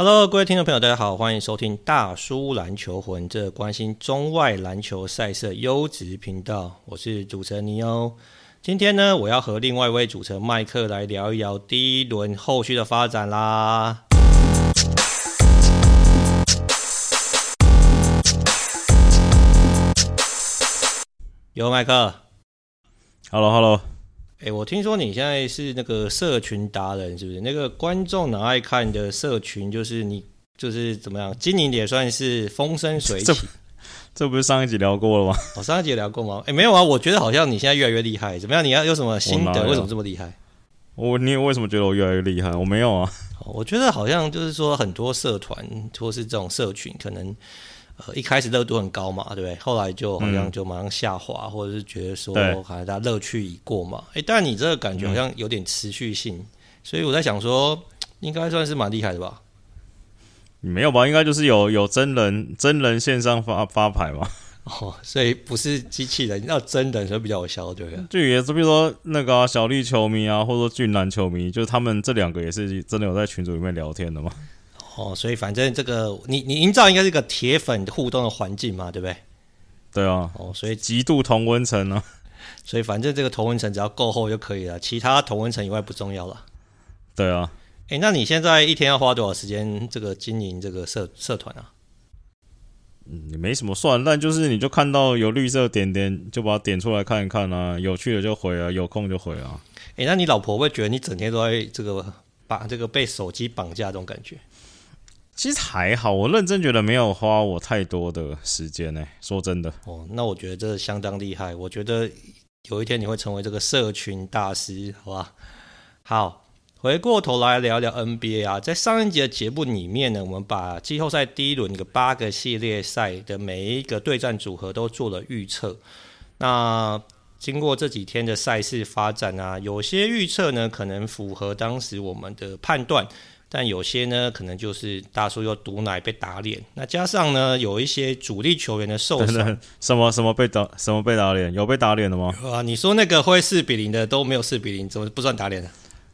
Hello，各位听众朋友，大家好，欢迎收听大叔篮球魂，这关心中外篮球赛事优质频道。我是主持人尼欧。今天呢，我要和另外一位主持人麦克来聊一聊第一轮后续的发展啦。有麦克，Hello，Hello。哎、欸，我听说你现在是那个社群达人，是不是？那个观众哪爱看的社群，就是你，就是怎么样经营也算是风生水起。这，不是上一集聊过了吗？我、哦、上一集聊过吗？哎、欸，没有啊。我觉得好像你现在越来越厉害，怎么样？你要有什么心得？为什么这么厉害？我你为什么觉得我越来越厉害？我没有啊。我觉得好像就是说，很多社团或是这种社群，可能。呃，一开始热度很高嘛，对不对？后来就好像就马上下滑，嗯、或者是觉得说，好像大家乐趣已过嘛。哎，但你这个感觉好像有点持续性，嗯、所以我在想说，应该算是蛮厉害的吧？没有吧？应该就是有有真人真人线上发发牌嘛。哦，所以不是机器人，要真人，所以比较有效，对不对？就也是比如说那个、啊、小丽球迷啊，或者说俊男球迷，就是他们这两个也是真的有在群组里面聊天的嘛。哦，所以反正这个你你营造应该是一个铁粉互动的环境嘛，对不对？对啊。哦，所以极度同温层呢。所以反正这个同温层只要够厚就可以了，其他同温层以外不重要了。对啊。哎、欸，那你现在一天要花多少时间这个经营这个社社团啊？嗯，你没什么算，但就是你就看到有绿色点点，就把它点出来看一看啊，有趣的就回啊，有空就回啊。哎、欸，那你老婆会觉得你整天都在这个把这个被手机绑架这种感觉？其实还好，我认真觉得没有花我太多的时间呢。说真的，哦，那我觉得这相当厉害。我觉得有一天你会成为这个社群大师，好吧？好，回过头来聊聊 NBA 啊，在上一集的节目里面呢，我们把季后赛第一轮的八个系列赛的每一个对战组合都做了预测。那经过这几天的赛事发展啊，有些预测呢可能符合当时我们的判断。但有些呢，可能就是大叔又毒奶被打脸，那加上呢，有一些主力球员的受伤，什么什么被打，什么被打脸，有被打脸的吗？啊，你说那个会四比零的都没有四比零，怎么不算打脸呢？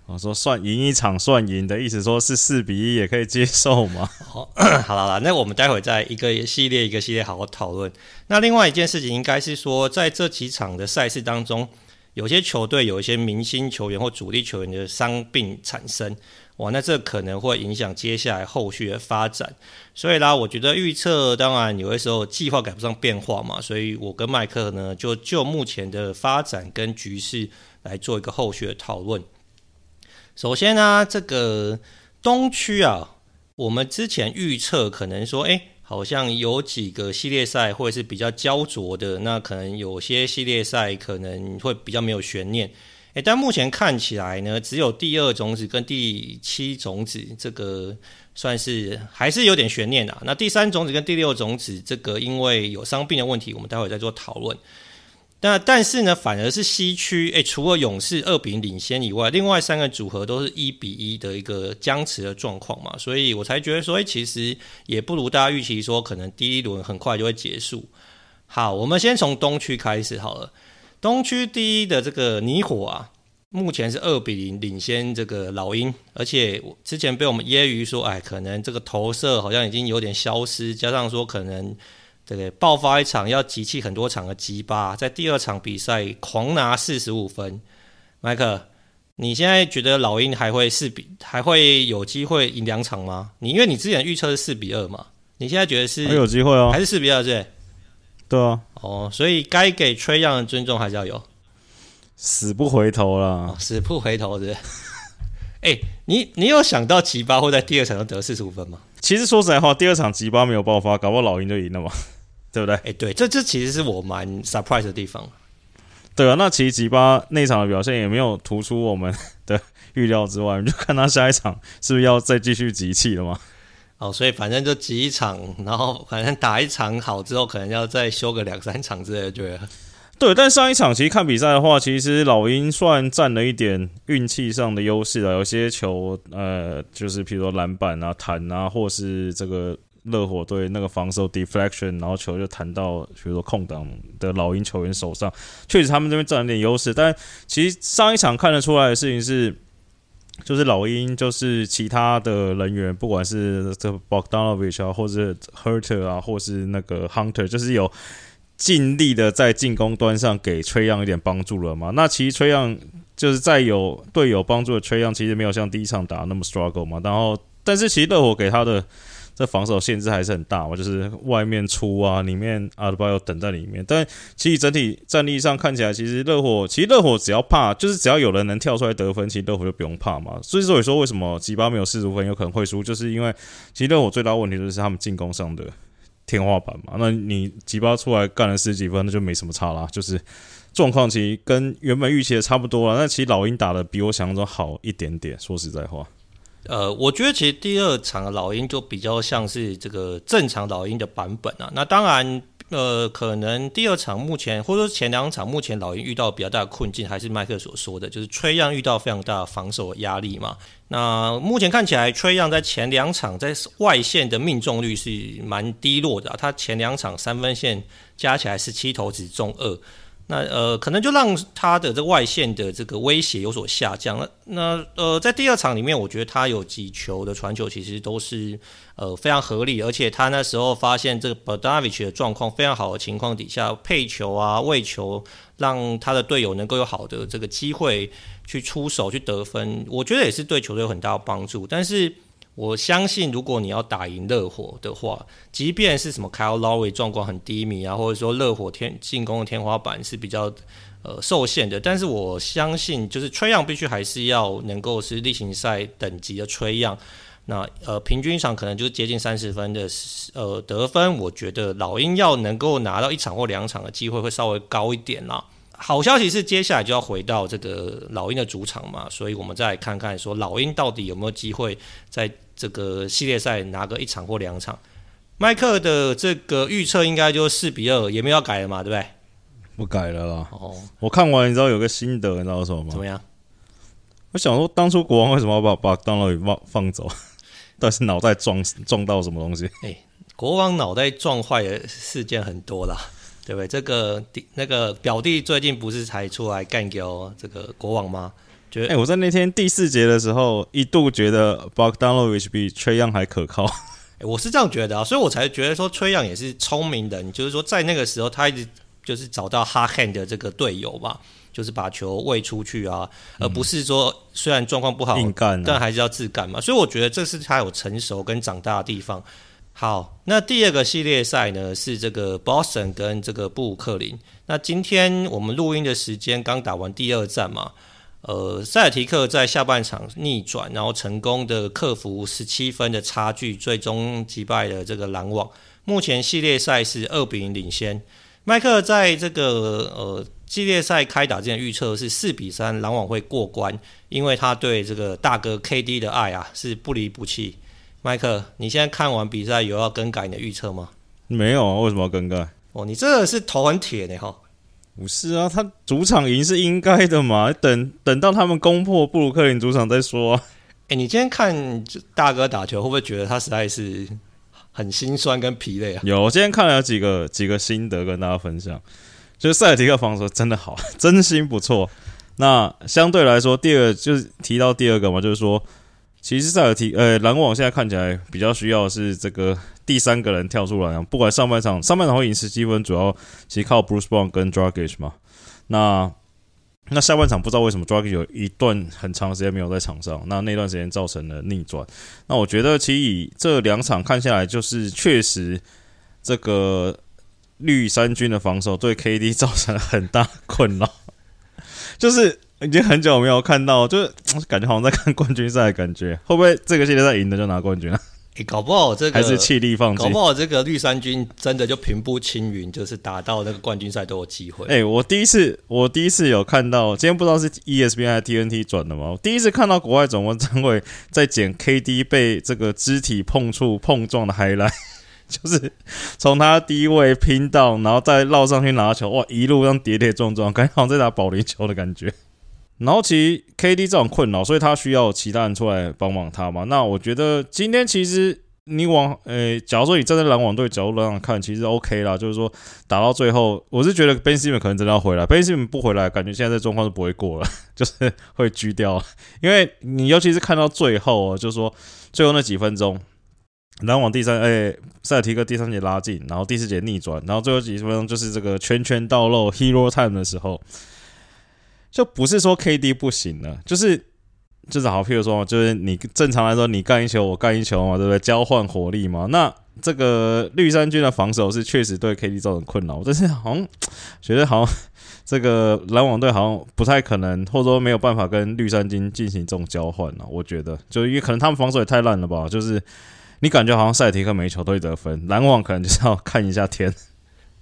我说算赢一场算赢的意思，说是四比一也可以接受吗？好，好了啦，那我们待会再一个系列一个系列好好讨论。那另外一件事情应该是说，在这几场的赛事当中，有些球队有一些明星球员或主力球员的伤病产生。哇，那这可能会影响接下来后续的发展，所以啦，我觉得预测当然有的时候计划赶不上变化嘛，所以我跟麦克呢就就目前的发展跟局势来做一个后续的讨论。首先呢、这个东区啊，我们之前预测可能说，哎，好像有几个系列赛会是比较焦灼的，那可能有些系列赛可能会比较没有悬念。诶，但目前看起来呢，只有第二种子跟第七种子这个算是还是有点悬念啊。那第三种子跟第六种子这个因为有伤病的问题，我们待会再做讨论。那但是呢，反而是西区，诶，除了勇士二比零领先以外，另外三个组合都是一比一的一个僵持的状况嘛，所以我才觉得说，诶，其实也不如大家预期说，可能第一轮很快就会结束。好，我们先从东区开始好了。东区第一的这个泥火啊，目前是二比零领先这个老鹰，而且之前被我们揶揄说，哎，可能这个投射好像已经有点消失，加上说可能这个爆发一场要集气很多场的吉巴，在第二场比赛狂拿四十五分。麦克，你现在觉得老鹰还会四比，还会有机会赢两场吗？你因为你之前预测是四比二嘛，你现在觉得是还有机会哦，还是四比二对？对啊，哦，所以该给 Trae Young 的尊重还是要有，死不回头了，哦，死不回头是，是。哎、欸，你你有想到吉巴会在第二场就得四十五分吗？其实说实在话，第二场吉巴没有爆发，搞不好老鹰就赢了嘛，对不对？哎、欸，对，这这其实是我蛮 surprise 的地方。对啊，那其实吉巴那场的表现也没有突出我们的预料之外，你就看他下一场是不是要再继续集气了嘛。哦，所以反正就几场，然后反正打一场好之后，可能要再休个两三场之类的，对。对，但上一场其实看比赛的话，其实老鹰算占了一点运气上的优势啊。有些球，呃，就是比如说篮板啊、弹啊，或是这个热火队那个防守 deflection，然后球就弹到比如说空档的老鹰球员手上，确实他们这边占了点优势。但其实上一场看得出来的事情是。就是老鹰，就是其他的人员，不管是这 Bogdanovich 啊，或者 Huerter 啊，或是那个 Hunter，就是有尽力的在进攻端上给崔杨一点帮助了嘛。那其实崔杨就是在有队友帮助的崔杨其实没有像第一场打那么 struggle 嘛。然后，但是其实热火给他的。这防守限制还是很大嘛，就是外面出啊，里面阿德巴约等在里面。但其实整体战力上看起来，其实热火其实热火只要怕，就是只要有人能跳出来得分，其实热火就不用怕嘛。所以说，说为什么吉巴没有四十分有可能会输，就是因为其实热火最大问题就是他们进攻上的天花板嘛。那你吉巴出来干了十几分，那就没什么差啦。就是状况其实跟原本预期的差不多了。那其实老鹰打的比我想象中好一点点，说实在话。呃，我觉得其实第二场的老鹰就比较像是这个正常老鹰的版本啊。那当然，呃，可能第二场目前或者说前两场目前老鹰遇到比较大的困境，还是麦克所说的，就是 Trae Young 遇到非常大的防守压力嘛。那目前看起来，Trae Young 在前两场在外线的命中率是蛮低落的，他前两场三分线加起来十七投只中二。那呃，可能就让他的这个外线的这个威胁有所下降了。那呃，在第二场里面，我觉得他有几球的传球其实都是呃非常合理，而且他那时候发现这个 Bogdanovich 的状况非常好的情况底下，配球啊、喂球，让他的队友能够有好的这个机会去出手去得分，我觉得也是对球队有很大的帮助。但是。我相信，如果你要打赢热火的话，即便是什么 Kyle Lowry 状况很低迷啊，或者说热火天进攻的天花板是比较呃受限的，但是我相信，就是 Trae Young 必须还是要能够是例行赛等级的 Trae Young。那呃平均一场可能就是接近三十分的呃得分，我觉得老鹰要能够拿到一场或两场的机会会稍微高一点啦。好消息是，接下来就要回到这个老鹰的主场嘛，所以我们再来看看说老鹰到底有没有机会在这个系列赛拿个一场或两场。麦克的这个预测应该就四比二，也没有要改了嘛，对不对？不改了啦。哦，我看完你知道有个心得，你知道什么吗？怎么样？我想说，当初国王为什么要把把当劳宇放放走？到底是脑袋撞撞到什么东西？哎、欸，国王脑袋撞坏的事件很多啦。对不对？这个弟那个表弟最近不是才出来干掉这个国王吗？觉得哎、欸，我在那天第四节的时候一度觉得 Bogdanovich 比 Trae Young 还可靠。欸、我是这样觉得啊，所以我才觉得说 Trae Young 也是聪明的，你就是说在那个时候他一直就是找到 hard hand 的这个队友嘛，就是把球喂出去啊，而不是说虽然状况不好硬干、啊，但还是要自干嘛。所以我觉得这是他有成熟跟长大的地方。好，那第二个系列赛呢是这个 Boston 跟这个布鲁克林。那今天我们录音的时间刚打完第二战嘛，呃，塞尔提克在下半场逆转，然后成功的克服十七分的差距，最终击败了这个篮网。目前系列赛是二比零领先。麦克在这个呃系列赛开打之前预测是四比三篮网会过关，因为他对这个大哥 KD 的爱啊是不离不弃。麦克，你现在看完比赛有要更改你的预测吗？没有啊，为什么要更改？哦，你这个是头很铁的哈。不是啊，他主场赢是应该的嘛。等等到他们攻破布鲁克林主场再说啊。哎、欸，你今天看大哥打球，会不会觉得他实在是很心酸跟疲累啊？有，我今天看了几个几个心得跟大家分享。就是塞尔提克防守真的好，真心不错。那相对来说，第二就是提到第二个嘛，就是说。其实塞尔提呃篮网现在看起来比较需要的是这个第三个人跳出来啊，不管上半场上半场会赢十七分，主要其实靠 Bruce Brown 跟 d r a g i s h 嘛。那那下半场不知道为什么 Dragic 有一段很长时间没有在场上，那那段时间造成了逆转。那我觉得其实这两场看下来，就是确实这个绿衫军的防守对 KD 造成了很大困扰，就是。已经很久没有看到，就是感觉好像在看冠军赛的感觉。会不会这个系列赛赢的就拿冠军啊？搞不好这个还是气力放弃，搞不好这个绿衫军真的就平步青云，就是打到那个冠军赛都有机会。诶、欸，我第一次，我第一次有看到，今天不知道是 ESPN 还是 TNT 转的吗？我第一次看到国外总播单位在剪 KD 被这个肢体碰触碰撞的 highlight，就是从他第一位拼到，然后再绕上去拿球，哇，一路这样跌跌撞撞，感觉好像在打保龄球的感觉。然后其实 KD 这种困扰，所以他需要其他人出来帮忙他嘛。那我觉得今天其实你往呃、假如说你站在篮网队角度上看，其实 OK 啦。就是说打到最后，我是觉得 Ben Simmons 可能真的要回来。Ben Simmons 不回来，感觉现在这状况是不会过了，就是会狙掉。因为你尤其是看到最后哦，就是说最后那几分钟，篮网第三哎、欸，塞尔提克第三节拉近，然后第四节逆转，然后最后几十分钟就是这个拳拳到肉 Hero Time 的时候，就不是说 KD 不行了，就是。就是好，譬如说，就是你正常来说，你干一球，我干一球嘛，对不对？交换火力嘛。那这个绿衫军的防守是确实对 KD 造成困扰，但是好像觉得好像这个篮网队好像不太可能，或者说没有办法跟绿衫军进行这种交换了。我觉得，就因为可能他们防守也太烂了吧。就是你感觉好像塞尔提克每一球都会得分，篮网可能就是要看一下天。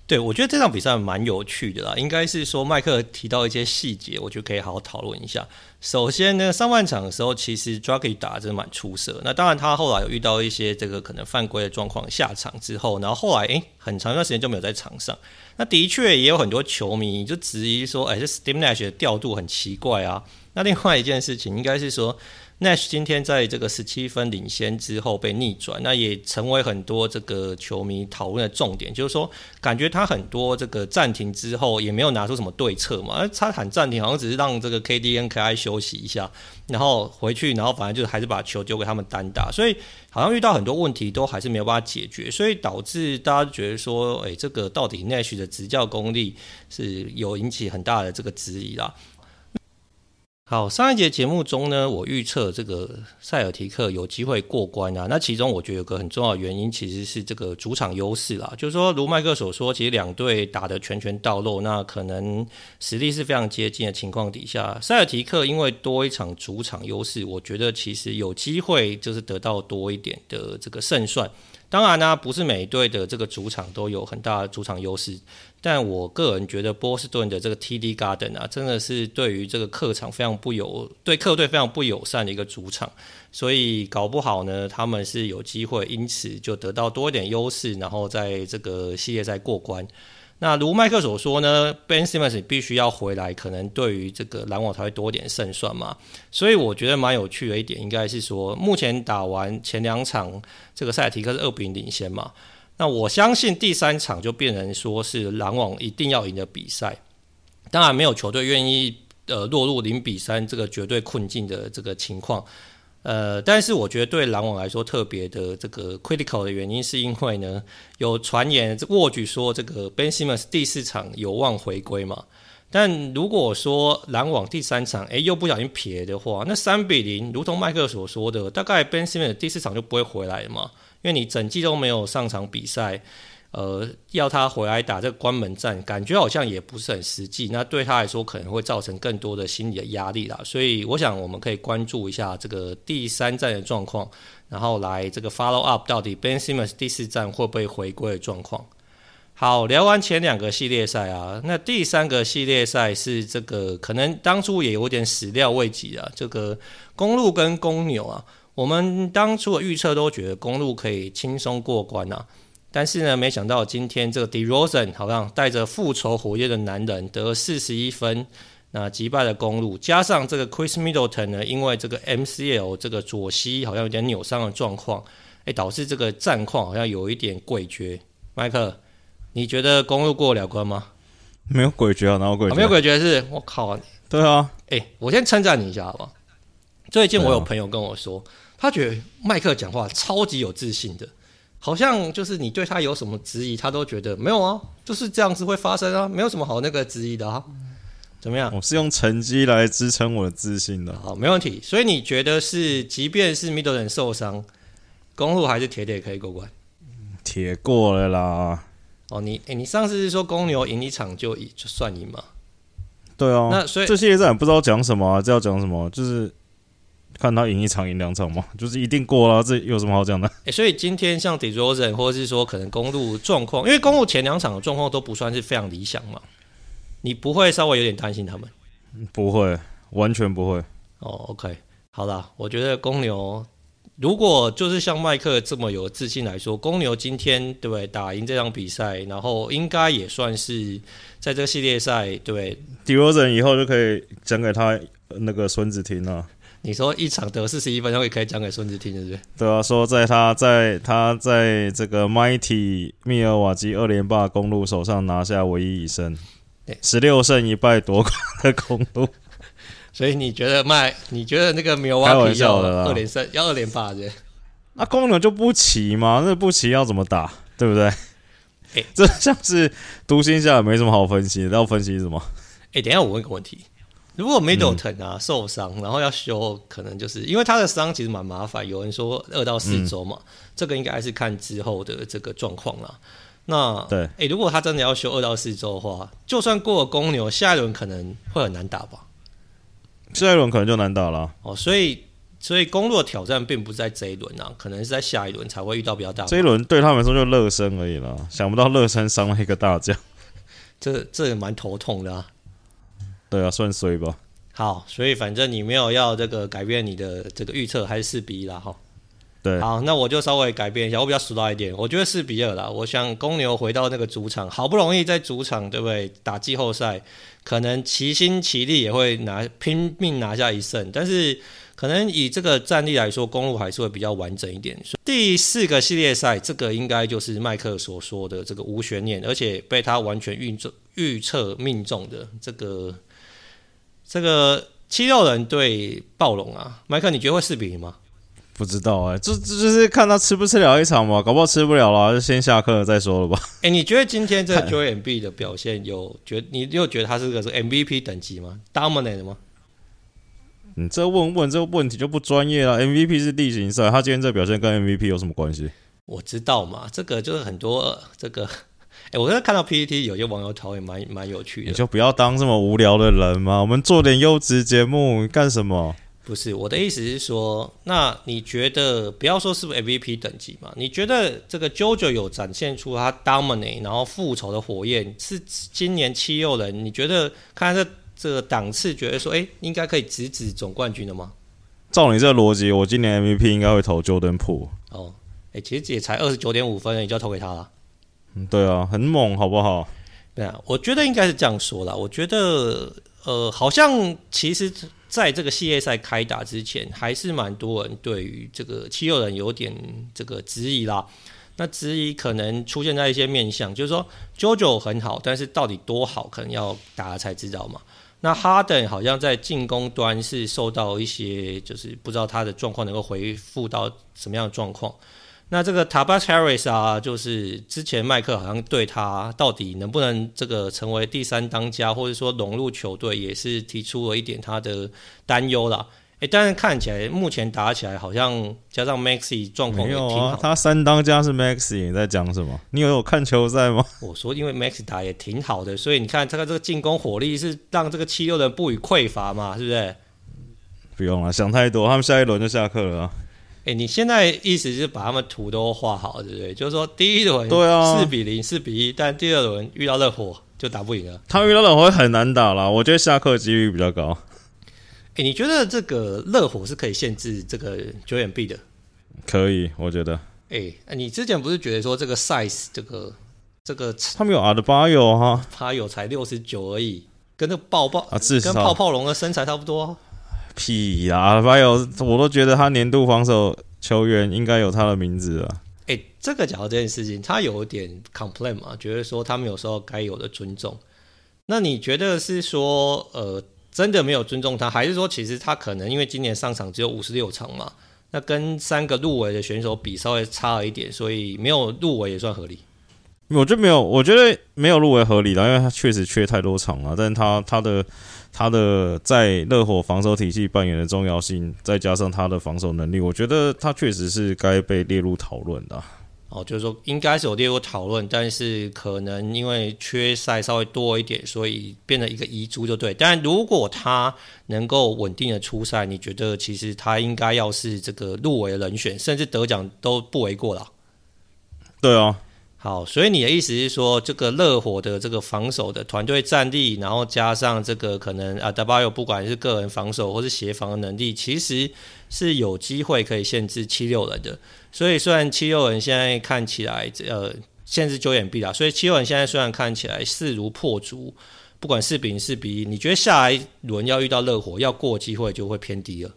对，我觉得这场比赛蛮有趣的啦。应该是说，麦克提到一些细节，我觉得可以好好讨论一下。首先呢，上半场的时候，其实 d r a g i 打得真的蛮出色。那当然，他后来有遇到一些这个可能犯规的状况下场之后，然后后来诶，很长一段时间就没有在场上。那的确也有很多球迷就质疑说，诶，这 Steve Nash 的调度很奇怪啊。那另外一件事情，应该是说。Nash 今天在这个十七分领先之后被逆转，那也成为很多这个球迷讨论的重点。就是说，感觉他很多这个暂停之后也没有拿出什么对策嘛，而他喊暂停好像只是让这个 KD 跟 KI 休息一下，然后回去，然后反正就是还是把球丢给他们单打，所以好像遇到很多问题都还是没有办法解决，所以导致大家觉得说，哎，这个到底 Nash 的执教功力是有引起很大的这个质疑啦。好，上一节节目中呢，我预测这个塞尔提克有机会过关啊。那其中我觉得有个很重要的原因，其实是这个主场优势啦。就是说，如麦克所说，其实两队打得拳拳到肉，那可能实力是非常接近的情况底下，塞尔提克因为多一场主场优势，我觉得其实有机会就是得到多一点的这个胜算。当然呢、不是每一队的这个主场都有很大的主场优势，但我个人觉得波士顿的这个 TD Garden 啊，真的是对于这个客场非常不友，对客队非常不友善的一个主场，所以搞不好呢，他们是有机会因此就得到多一点优势，然后在这个系列赛过关。那如麦克所说呢，Ben Simmons 必须要回来，可能对于这个篮网才会多一点胜算嘛。所以我觉得蛮有趣的一点，应该是说，目前打完前两场，这个塞尔提克是二比零领先嘛。那我相信第三场就变成说是篮网一定要赢的比赛。当然，没有球队愿意呃落入零比三这个绝对困境的这个情况。呃，但是我觉得对篮网来说特别的这个 critical 的原因，是因为呢，有传言沃举说这个 Ben Simmons 第四场有望回归嘛。但如果说篮网第三场诶又不小心撇的话，那三比零，如同麦克所说的，大概 Ben Simmons 第四场就不会回来了嘛，因为你整季都没有上场比赛。呃，要他回来打这个关门战，感觉好像也不是很实际。那对他来说，可能会造成更多的心理的压力啦。所以，我想我们可以关注一下这个第三站的状况，然后来这个 follow up 到底 Ben Simmons 第四站会不会回归的状况。好，聊完前两个系列赛啊，那第三个系列赛是这个可能当初也有点始料未及啊，这个公路跟公牛啊，我们当初的预测都觉得公路可以轻松过关啊。但是呢，没想到今天这个 DeRozan 好像带着复仇火焰的男人得四十一分，那击败了公路，加上这个 Chris Middleton 呢，因为这个 MCL 这个左膝好像有点扭伤的状况，哎，导致这个战况好像有一点诡谲。麦克，你觉得公路过了关吗？没有诡谲啊，哪有诡谲？没有诡谲是，我靠！对啊，哎，我先称赞你一下好不好？最近我有朋友跟我说，他觉得麦克讲话超级有自信的。好像就是你对他有什么质疑，他都觉得没有啊，就是这样子会发生啊，没有什么好那个质疑的啊。怎么样？我是用成绩来支撑我的自信的。好，没问题。所以你觉得是，即便是 Middleton 受伤，公路还是铁铁可以过关？铁过了啦。哦，你诶，你上次是说公牛赢一场就就算赢吗？对啊。那所以这系列赛也不知道讲什么啊，这要讲什么？就是。看他赢一场赢两场嘛，就是一定过了，这有什么好讲的？欸，所以今天像 DeRozan 或者是说可能公路状况，因为公路前两场的状况都不算是非常理想嘛，你不会稍微有点担心他们？不会，完全不会。哦，OK，好啦，我觉得公牛如果就是像麦克这么有自信来说，公牛今天对不对打赢这场比赛，然后应该也算是在这个系列赛对 DeRozan 以后就可以讲给他那个孙子听了。你说一场得四十一分，也可以讲给孙子听，对不对？对啊，说在他在他在这个 Mighty 密尔瓦基二连霸公路手上拿下唯一一胜，十六胜一败夺冠的公路。所以你觉得麦？你觉得那个密尔瓦基要二连胜，要二连霸的？那公牛就不齐吗？那不齐要怎么打？对不对？哎、欸，这像是独行侠，没什么好分析的。要分析什么？哎、欸，等一下我问个问题：如果 Middleton 啊、嗯、受伤，然后要修，可能就是因为他的伤其实蛮麻烦。有人说二到四周嘛、嗯，这个应该还是看之后的这个状况啦。那对，哎、欸，如果他真的要休二到四周的话，就算过了公牛，下一轮可能会很难打吧？下一轮可能就难打了哦，所以所以公路的挑战并不在这一轮啊，可能是在下一轮才会遇到比较大。这一轮对他们来说就热身而已了，想不到热身伤了一个大将，这这也蛮头痛的啊。对啊，算衰吧。好，所以反正你没有要这个改变你的这个预测，还是四比一啦哈。对，好，那我就稍微改变一下，我比较俗到一点，我觉得四比二啦。我想公牛回到那个主场，好不容易在主场，对不对？打季后赛。可能齐心齐力也会拿拼命拿下一胜，但是可能以这个战力来说，公路还是会比较完整一点。第四个系列赛，这个应该就是麦克所说的这个无悬念，而且被他完全预测预测命中的这个这个七六人对暴龙啊，麦克你觉得会四比零吗？不知道哎、欸，这这就是看他吃不吃了一场嘛，搞不好吃不了了，就先下课了再说了吧。哎、欸，你觉得今天这个 Joel Embiid 的表现有觉？你又觉得他是个是 MVP 等级吗？Dominant 吗？你这问问这个问题就不专业了。MVP 是例行赛，他今天这表现跟 MVP 有什么关系？我知道嘛，这个就是很多这个。哎、欸，我刚才看到 PPT 有些网友讨论蛮蛮有趣的。你就不要当这么无聊的人嘛，我们做点优质节目干什么？不是我的意思是说，那你觉得不要说是不是 MVP 等级嘛？你觉得这个 JoJo 有展现出他 dominate 然后复仇的火焰，是今年七六人？你觉得看这这个档次，觉得说，哎、欸，应该可以直指总冠军的吗？照你这个逻辑，我今年 MVP 应该会投 Jordan Poole。哦，哎、欸，其实也才二十九点五分，你就要投给他了。嗯，对啊，很猛，好不好？对啊，我觉得应该是这样说啦。我觉得，呃，好像其实。在这个系列赛开打之前，还是蛮多人对于这个七六人有点这个质疑啦。那质疑可能出现在一些面向，就是说，JoJo 很好，但是到底多好，可能要打了才知道嘛。那哈登好像在进攻端是受到一些，就是不知道他的状况能够恢复到什么样的状况。那这个 Tobias Harris 啊，就是之前麦克好像对他到底能不能这个成为第三当家，或者说融入球队，也是提出了一点他的担忧啦。诶，但是看起来目前打起来好像加上 Maxey 状况也挺好。他三当家是 Maxey，你在讲什么？你有有看球赛吗？我说因为 Maxey 打也挺好的，所以你看他的这个进攻火力是让这个七六人不予匮乏嘛，是不是？不用了，想太多，他们下一轮就下课了。哎、欸，你现在意思是把他们图都画好，对不对？就是说第一轮对啊，四比零、四比一，但第二轮遇到热火就打不赢了。他遇到热火会很难打了，我觉得下课几率比较高。哎、欸，你觉得这个热火是可以限制这个九眼币的？可以，我觉得。哎、欸，你之前不是觉得说这个 size 这个这个他们有阿德巴有哈，他有才六十九而已，跟那个爆爆啊，至少跟泡泡龙的身材差不多。屁啦，还有我都觉得他年度防守球员应该有他的名字啊。哎、欸，这个讲到这件事情，他有点 complain 嘛，觉得说他们有时候该有的尊重。那你觉得是说，呃，真的没有尊重他，还是说其实他可能因为今年上场只有五十六场嘛，那跟三个入围的选手比稍微差了一点，所以没有入围也算合理？我觉得没有，我觉得没有入围合理的，因为他确实缺太多场了，但是他他的。他的在热火防守体系扮演的重要性，再加上他的防守能力，我觉得他确实是该被列入讨论的。哦，就是说应该是有列入讨论，但是可能因为缺赛稍微多一点，所以变成一个遗珠就对。但如果他能够稳定的出赛，你觉得其实他应该要是这个入围的人选，甚至得奖都不为过了。对啊。好，所以你的意思是说，这个热火的这个防守的团队战力，然后加上这个可能啊，德巴约不管是个人防守或是协防的能力，其实是有机会可以限制七六人的。所以虽然七六人现在看起来呃限制九眼臂啦，所以七六人现在虽然看起来势如破竹，不管四比零四比一，你觉得下一轮要遇到热火要过机会就会偏低了？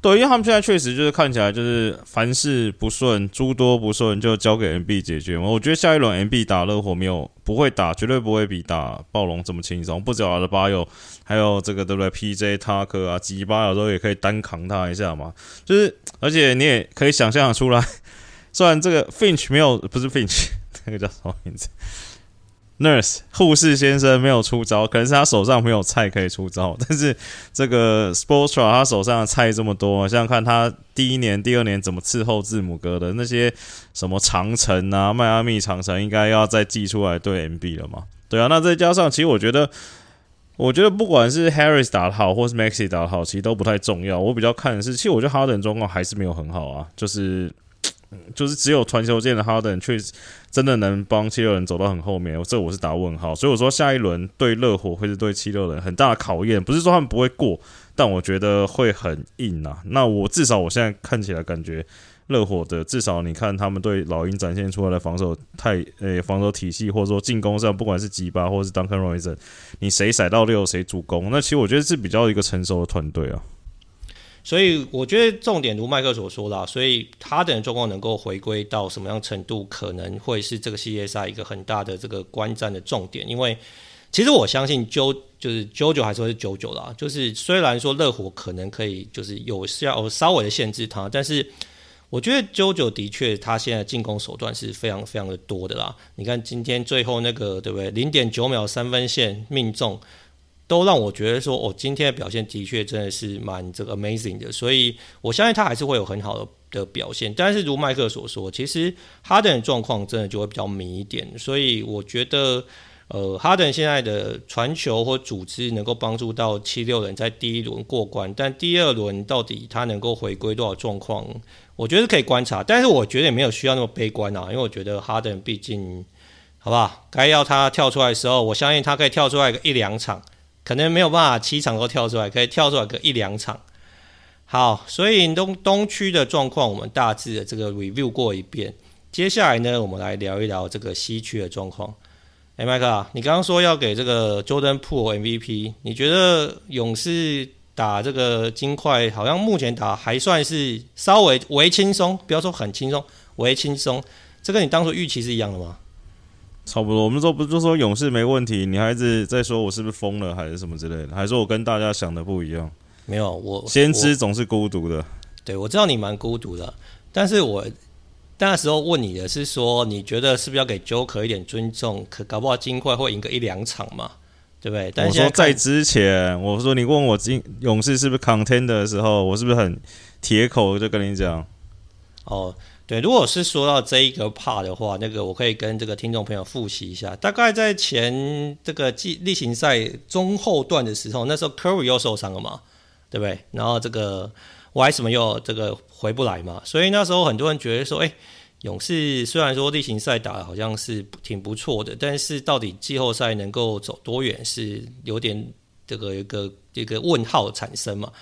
对，因为他们现在确实就是看起来就是凡事不顺，诸多不顺就交给 MB 解决嘛。我觉得下一轮 MB 打热火没有不会打，绝对不会比打暴龙这么轻松。不只有阿德巴约，还有这个对不对？PJ 塔克啊，吉巴有时候也可以单扛他一下嘛。就是而且你也可以想象出来，虽然这个 Finch 没有，不是 Finch，那个叫什么名字？Nurse 护士先生没有出招，可能是他手上没有菜可以出招。但是这个 s p o r t s t r a 他手上的菜这么多，想想看他第一年、第二年怎么伺候字母哥的那些什么长城啊、迈阿密长城，应该要再寄出来对 MB 了嘛？对啊，那再加上其实我觉得，我觉得不管是 Harris 打得好，或是 Maxi 打得好，其实都不太重要。我比较看的是，其实我觉得 Harden 状况还是没有很好啊，就是。就是只有传球键的哈登，确实真的能帮七六人走到很后面，这我是打问号。所以我说下一轮对热火会是对七六人很大的考验，不是说他们不会过，但我觉得会很硬啊。那我至少我现在看起来感觉热火的至少你看他们对老鹰展现出来的防守太诶、防守体系，或者说进攻上，不管是吉巴或者是 Duncan Robinson，你谁塞到六谁主攻，那其实我觉得是比较一个成熟的团队啊。所以我觉得重点如麦克所说啦，所以哈登的状况能够回归到什么样程度，可能会是这个系列赛一个很大的这个观战的重点。因为其实我相信啾就是 jo 九还是会是 jo 九啦，就是虽然说热火可能可以就是有效稍微的限制他，但是我觉得 JoJo 的确他现在进攻手段是非常非常的多的啦。你看今天最后那个对不对？零点九秒三分线命中。都让我觉得说，哦，今天的表现的确真的是蛮这个 amazing 的，所以我相信他还是会有很好的的表现。但是如麦克所说，其实哈登的状况真的就会比较迷一点，所以我觉得，呃，哈登现在的传球或组织能够帮助到七六人在第一轮过关，但第二轮到底他能够回归多少状况，我觉得可以观察。但是我觉得也没有需要那么悲观啊，因为我觉得哈登毕竟，好不好？该要他跳出来的时候，我相信他可以跳出来个一两场。可能没有办法七场都跳出来，可以跳出来个一两场。好，所以东东区的状况我们大致的这个 review 过一遍。接下来呢，我们来聊一聊这个西区的状况。哎，麦克，你刚刚说要给这个 Jordan p o o l MVP，你觉得勇士打这个金块，好像目前打还算是稍微微轻松，不要说很轻松，微轻松。这跟你当初预期是一样的吗？差不多，我们说不是就说勇士没问题，你还是在说我是不是疯了，还是什么之类的？还是说我跟大家想的不一样？没有，我先知总是孤独的。对，我知道你蛮孤独的，但是我那时候问你的是说，你觉得是不是要给 Joker 一点尊重？可搞不好金块会赢个一两场嘛，对不对？但是我说在之前，我说你问我金勇士是不是 Contender 的时候，我是不是很铁口就跟你讲？哦。对，如果是说到这一个帕的话，那个我可以跟这个听众朋友复习一下。大概在前这个季例行赛中后段的时候，那时候 Curry 又受伤了嘛，对不对？然后这个 Wiseman 又这个回不来嘛，所以那时候很多人觉得说，哎，勇士虽然说例行赛打得好像是挺不错的，但是到底季后赛能够走多远是有点这个一个一个问号产生嘛。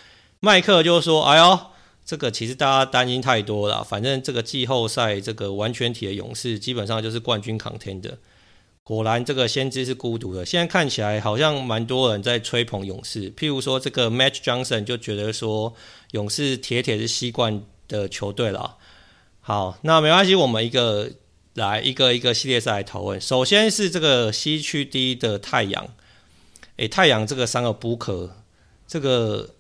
麦克就说，哎呦。这个其实大家担心太多了，反正这个季后赛这个完全体的勇士基本上就是冠军 contender。果然这个先知是孤独的，现在看起来好像蛮多人在吹捧勇士，譬如说这个 Match Johnson 就觉得说勇士铁铁是西冠的球队了。好，那没关系，我们一个来一个一个系列赛来讨论。首先是这个西区第一的太阳，诶，太阳这个三个 Booker 这个。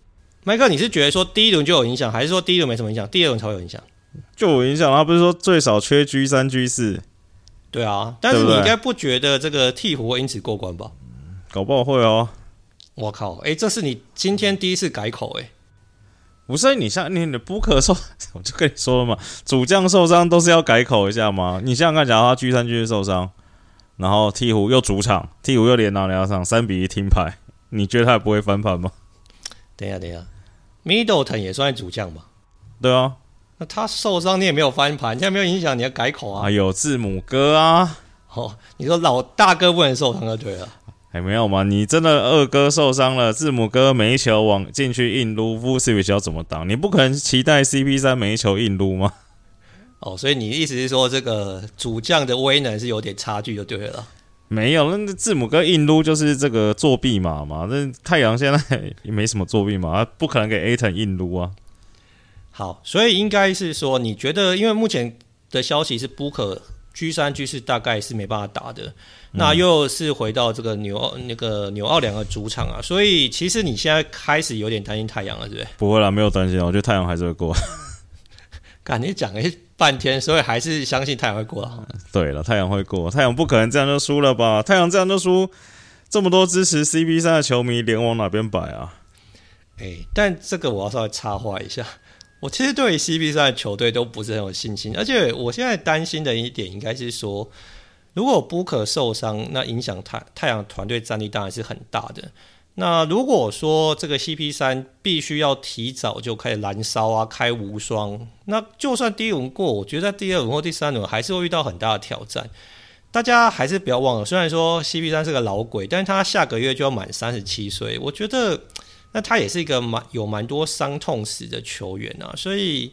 麦克，你是觉得说第一轮就有影响，还是说第一轮没什么影响，第二轮才会有影响？就有影响，他不是说最少缺 G 三 G 四？对啊，但是你应该不觉得这个鹈鹕会因此过关吧？搞不好会哦。我靠，哎、欸，这是你今天第一次改口哎？不是，你像你的 Booker 受，我就跟你说了嘛，主将受伤都是要改口一下嘛？你想想看，假如他 G 三 G 四受伤，然后鹈鹕又主场，鹈鹕又连拿两场三比一听牌，你觉得他也不会翻盘吗？等一下，等一下。Middleton 也算主将吧？对啊，那他受伤你也没有翻盘，现在没有影响你要改口啊？还有字母哥啊！哦，你说老大哥不能受伤就对了。还没有吗？你真的二哥受伤了，字母哥每一球往进去硬撸，Vucevic 要怎么挡？你不可能期待 CP 三每一球硬撸吗？哦，所以你的意思是说，这个主将的威能是有点差距就对了。没有，那字母哥硬撸就是这个作弊码嘛。那太阳现在 也没什么作弊码，他不可能给 Ayton 硬撸啊。好，所以应该是说，你觉得，因为目前的消息是 Booker G 三 G 四大概是没办法打的，嗯、那又是回到这个纽奥那个纽奥两个主场啊，所以其实你现在开始有点担心太阳了，对不对？不会啦，没有担心，我觉得太阳还是会过。感觉讲了半天，所以还是相信太阳会过了。对了，太阳会过，太阳不可能这样就输了吧？太阳这样就输，这么多支持 CP 三的球迷脸往哪边摆啊？哎、欸，但这个我要稍微插话一下。我其实对 CP 三的球队都不是很有信心，而且我现在担心的一点应该是说，如果 Booker 受伤，那影响太太阳团队战力当然是很大的。那如果说这个 CP3 必须要提早就开始燃烧啊，开无双，那就算第一轮过，我觉得在第二轮或第三轮还是会遇到很大的挑战。大家还是不要忘了，虽然说 CP3 是个老鬼，但是他下个月就要满三十七岁，我觉得。那他也是一个蛮有蛮多伤痛史的球员啊，所以，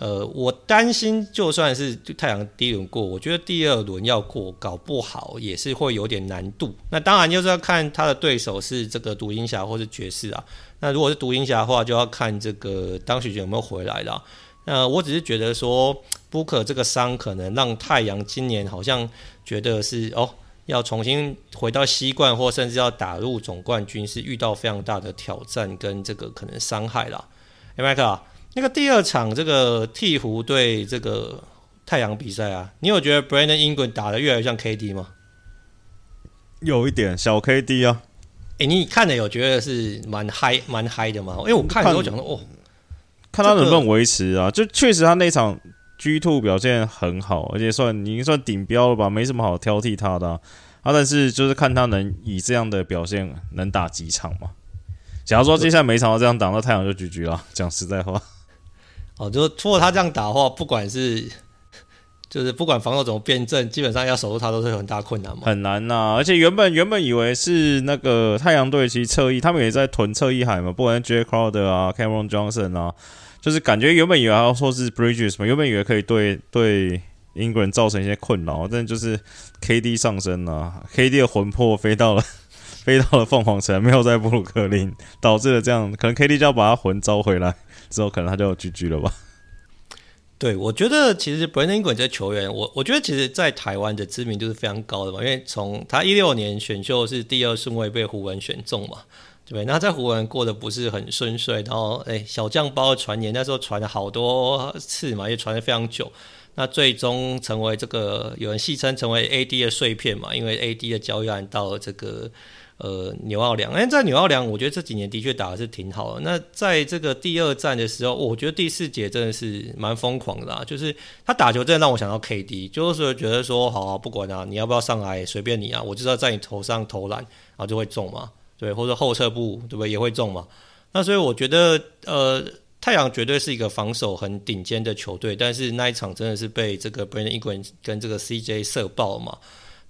呃，我担心就算是太阳第一轮过，我觉得第二轮要过，搞不好也是会有点难度。那当然就是要看他的对手是这个独行侠或是爵士啊。那如果是独行侠的话，就要看这个当时有没有回来了。那我只是觉得说，Booker 这个伤可能让太阳今年好像觉得是哦。要重新回到西冠，或甚至要打入总冠军，是遇到非常大的挑战跟这个可能伤害啦。哎，麦克，那个第二场这个鹈鹕对这个太阳比赛啊，你有觉得 Brandon Ingram 打的越来越像 KD 吗？有一点小 KD 啊。哎，你看的有觉得是蛮嗨蛮嗨的吗？因为我看的时候讲说哦，看他能不能维持啊？这个、就确实他那场。G Two 表现很好，而且算已经算顶标了吧，没什么好挑剔他的啊。啊但是就是看他能以这样的表现能打几场嘛。假如说接下来每场都这样打，那太阳就 GG 了。讲实在话，哦，就是如果他这样打的话，不管是就是不管防守怎么变阵，基本上要守住他都是有很大困难嘛。很难呐、而且原本原本以为是那个太阳队其实侧翼，他们也在囤侧翼海嘛，不管是 Jae Crowder 啊，Cameron Johnson 啊。就是感觉原本以为要说是 Bridges 嘛，原本以为可以对对英国人造成一些困扰，但就是 KD 上升了、KD 的魂魄飞到了 飞到了凤凰城，没有在布鲁克林，导致了这样，可能 KD 就要把他魂招回来，之后可能他就 GG 了吧。对，我觉得其实 Brandon Ingram 这球员，我我觉得其实在台湾的知名度是非常高的嘛，因为从他一六年选秀是第二顺位被湖人选中嘛。对，那在湖人过得不是很顺遂，然后哎，小将包的传言那时候传了好多次嘛，也传了非常久。那最终成为这个有人戏称成为 AD 的碎片嘛，因为 AD 的交易案到了这个呃纽奥良。哎，在纽奥良，我觉得这几年的确打的是挺好的。那在这个第二战的时候，我觉得第四节真的是蛮疯狂的啦，就是他打球真的让我想到 KD，就是觉得说，好，不管啊，你要不要上来随便你啊，我就要在你头上投篮，然后就会中嘛。对，或者后撤步对不对也会中嘛？那所以我觉得，呃，太阳绝对是一个防守很顶尖的球队，但是那一场真的是被这个 Brandon Ingram 跟这个 CJ 射爆嘛。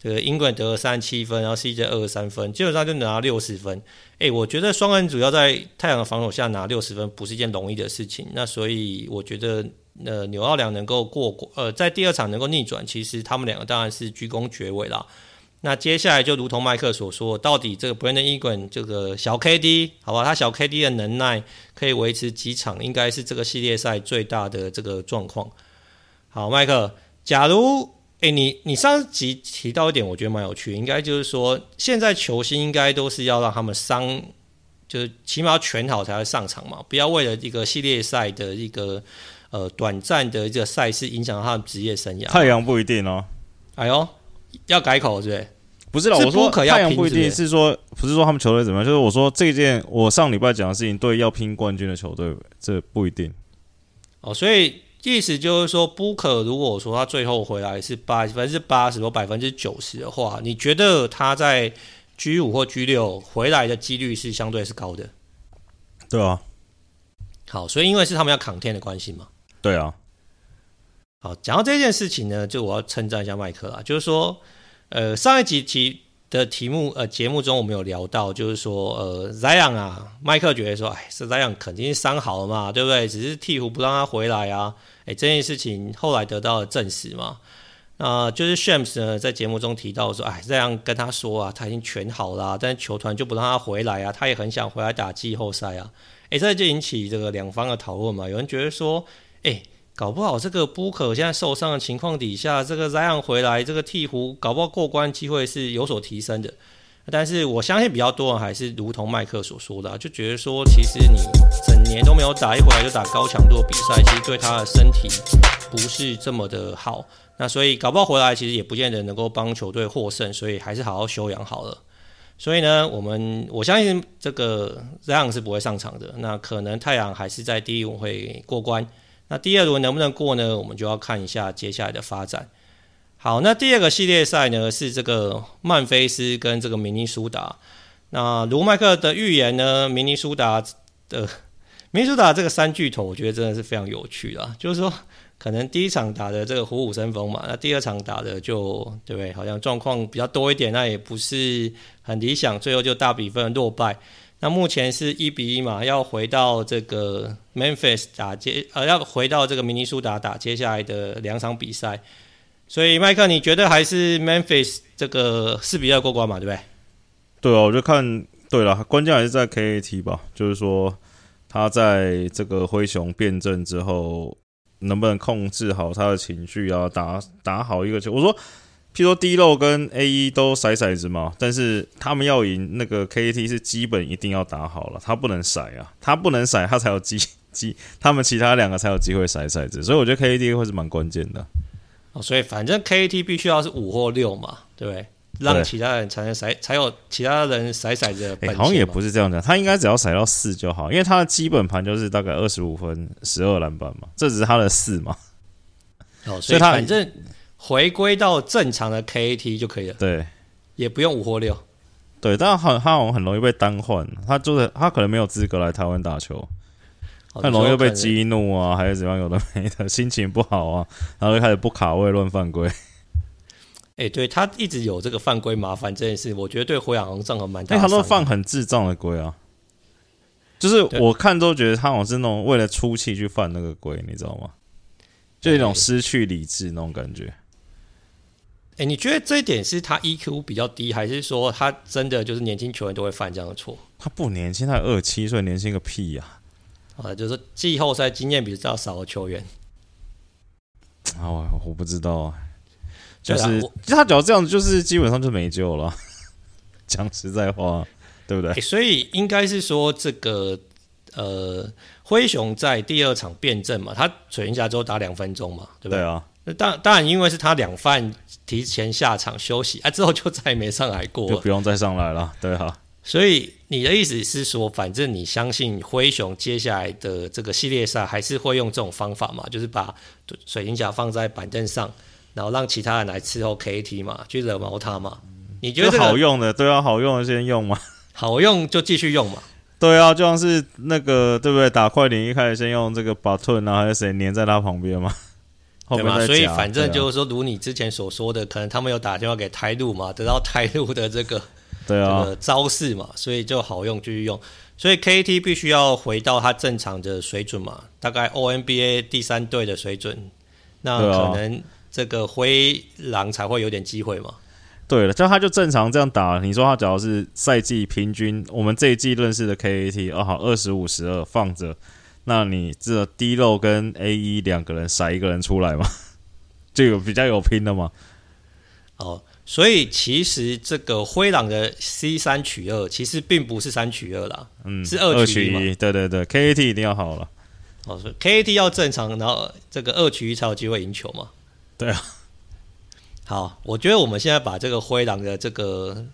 这个英格兰得了三十七分，然后 CJ 二十三分，基本上就拿六十分。诶，我觉得双人组要在太阳的防守下拿六十分，不是一件容易的事情。那所以我觉得，呃，纽奥良能够过，呃，在第二场能够逆转，其实他们两个当然是居功厥伟啦。那接下来就如同麦克所说，到底这个 Brandon Ingram 这个小 KD 好吧，他小 KD 的能耐可以维持几场，应该是这个系列赛最大的这个状况。好，麦克，假如诶、欸、你你上集提到一点，我觉得蛮有趣，应该就是说，现在球星应该都是要让他们伤，就是起码要全好才会上场嘛，不要为了一个系列赛的一个呃短暂的一个赛事影响到他的职业生涯。太阳不一定哦，哎呦。要改口对不是啦，我说太阳不一定是说，不是说他们球队怎么样，就是我说这件我上礼拜讲的事情，对要拼冠军的球队，这不一定。哦，所以意思就是说，Booker 如果说他最后回来是百分之八十或百分之九十的话，你觉得他在 G 五或 G 六回来的几率是相对是高的？对啊。好，所以因为是他们要扛天的关系嘛。对啊。好，讲到这件事情呢，就我要称赞一下麦克啦。就是说，呃，上一集题的题目，呃，节目中我们有聊到，就是说，呃，Zion 啊，麦克觉得说，哎，是 Zion 肯定是伤好了嘛，对不对？只是鹈鹕不让他回来啊，哎，这件事情后来得到了证实嘛。那、呃、就是 Shams 呢，在节目中提到说，哎，Zion 跟他说啊，他已经全好了，但球团就不让他回来啊，他也很想回来打季后赛啊。诶，这就引起这个两方的讨论嘛。有人觉得说，诶，搞不好这个 book 现在受伤的情况底下，这个 Zion 回来，这个鹈鹕搞不好过关机会是有所提升的。但是我相信比较多人还是如同麦克所说的，就觉得说，其实你整年都没有打，一回来就打高强度比赛，其实对他的身体不是这么的好。那所以搞不好回来，其实也不见得能够帮球队获胜，所以还是好好休养好了。所以呢，我们我相信这个 Zion 是不会上场的。那可能太阳还是在第一轮会过关。那第二轮能不能过呢？我们就要看一下接下来的发展。好，那第二个系列赛呢，是这个曼菲斯跟这个明尼苏达。那卢麦克的预言呢，明尼苏达的 明尼苏达这个三巨头，我觉得真的是非常有趣啊。就是说，可能第一场打的这个虎虎生风嘛，那第二场打的就对不对？好像状况比较多一点，那也不是很理想，最后就大比分落败。那目前是一比一嘛，要回到这个 Memphis 打接，呃，要回到这个明尼苏达打接下来的两场比赛。所以，麦克，你觉得还是 Memphis 这个四比二过关嘛？对不对？对啊，我就看对了，关键还是在 KAT 吧。就是说，他在这个灰熊变阵之后，能不能控制好他的情绪啊？打打好一个球。我说，譬如说 D-Lo 跟 A 一都甩骰子嘛，但是他们要赢，那个 KAT 是基本一定要打好了，他不能甩啊，他不能甩，他才有机 机，他们其他两个才有机会甩骰子。所以我觉得 KAT 会是蛮关键的。哦，所以反正 KAT 必须要是五或六嘛，对不对？让其他人才能骰，才有其他人骰骰子的本、欸。好像也不是这样讲，他应该只要骰到四就好，因为他的基本盘就是大概二十五分、十二篮板嘛，这只是他的四嘛。哦，所以他反正回归到正常的 KAT 就可以了。对，也不用五或六。对，但很他好像很容易被单换，他就是他可能没有资格来台湾打球。很容易被激怒啊，还是怎样？有的没的，心情不好啊，然后就开始不卡位乱犯规。哎、欸，对他一直有这个犯规麻烦这件事，我觉得对灰狼造成蛮大。他都犯很智障的规啊，就是我看都觉得他好像是那种为了出气去犯那个规，你知道吗？就一种失去理智那种感觉。哎、欸，你觉得这一点是他 EQ 比较低，还是说他真的就是年轻球员都会犯这样的错？他不年轻，他二十七岁，年轻个屁呀、啊！啊，就是季后赛经验比较少的球员。啊，我不知道啊，就是就他只要这样子，就是基本上就没救了。讲实在话，对不对？欸、所以应该是说，这个呃，灰熊在第二场辩证嘛，他水银下之后打两分钟嘛，对不对？对啊。那当当然，因为是他两犯提前下场休息，啊，之后就再也没上来过，就不用再上来了，对哈。所以你的意思是说，反正你相信灰熊接下来的这个系列赛还是会用这种方法嘛？就是把水晶侠放在板凳上，然后让其他人来伺候 KT 嘛，去惹毛他嘛？你觉得、这个、好用的，对啊，好用的先用嘛，好用就继续用嘛。对啊，就像是那个对不对？打快点一开始先用这个 Batum 啊，还是谁粘在他旁边嘛？对嘛？所以反正就是说，如你之前所说的，可能他们有打电话给台路嘛，得到台路的这个。对啊，这个招式嘛，所以就好用继续用，所以 KT 必须要回到他正常的水准嘛，大概 ONBA 第三队的水准，那可能这个灰狼才会有点机会嘛。对了，就他就正常这样打，你说他只要是赛季平均，我们这一季认识的 KAT 哦好，二十五十二放着，那你这 D-Lo 跟 A 一两个人甩一个人出来嘛，就有比较有拼的嘛。哦。所以其实这个灰狼的 C 三取二，其实并不是三取二啦，嗯，是二取一嘛。对对对，KAT 一定要好了。哦，所以 KAT 要正常，然后这个二取一才有机会赢球嘛。对啊。好，我觉得我们现在把这个灰狼的这个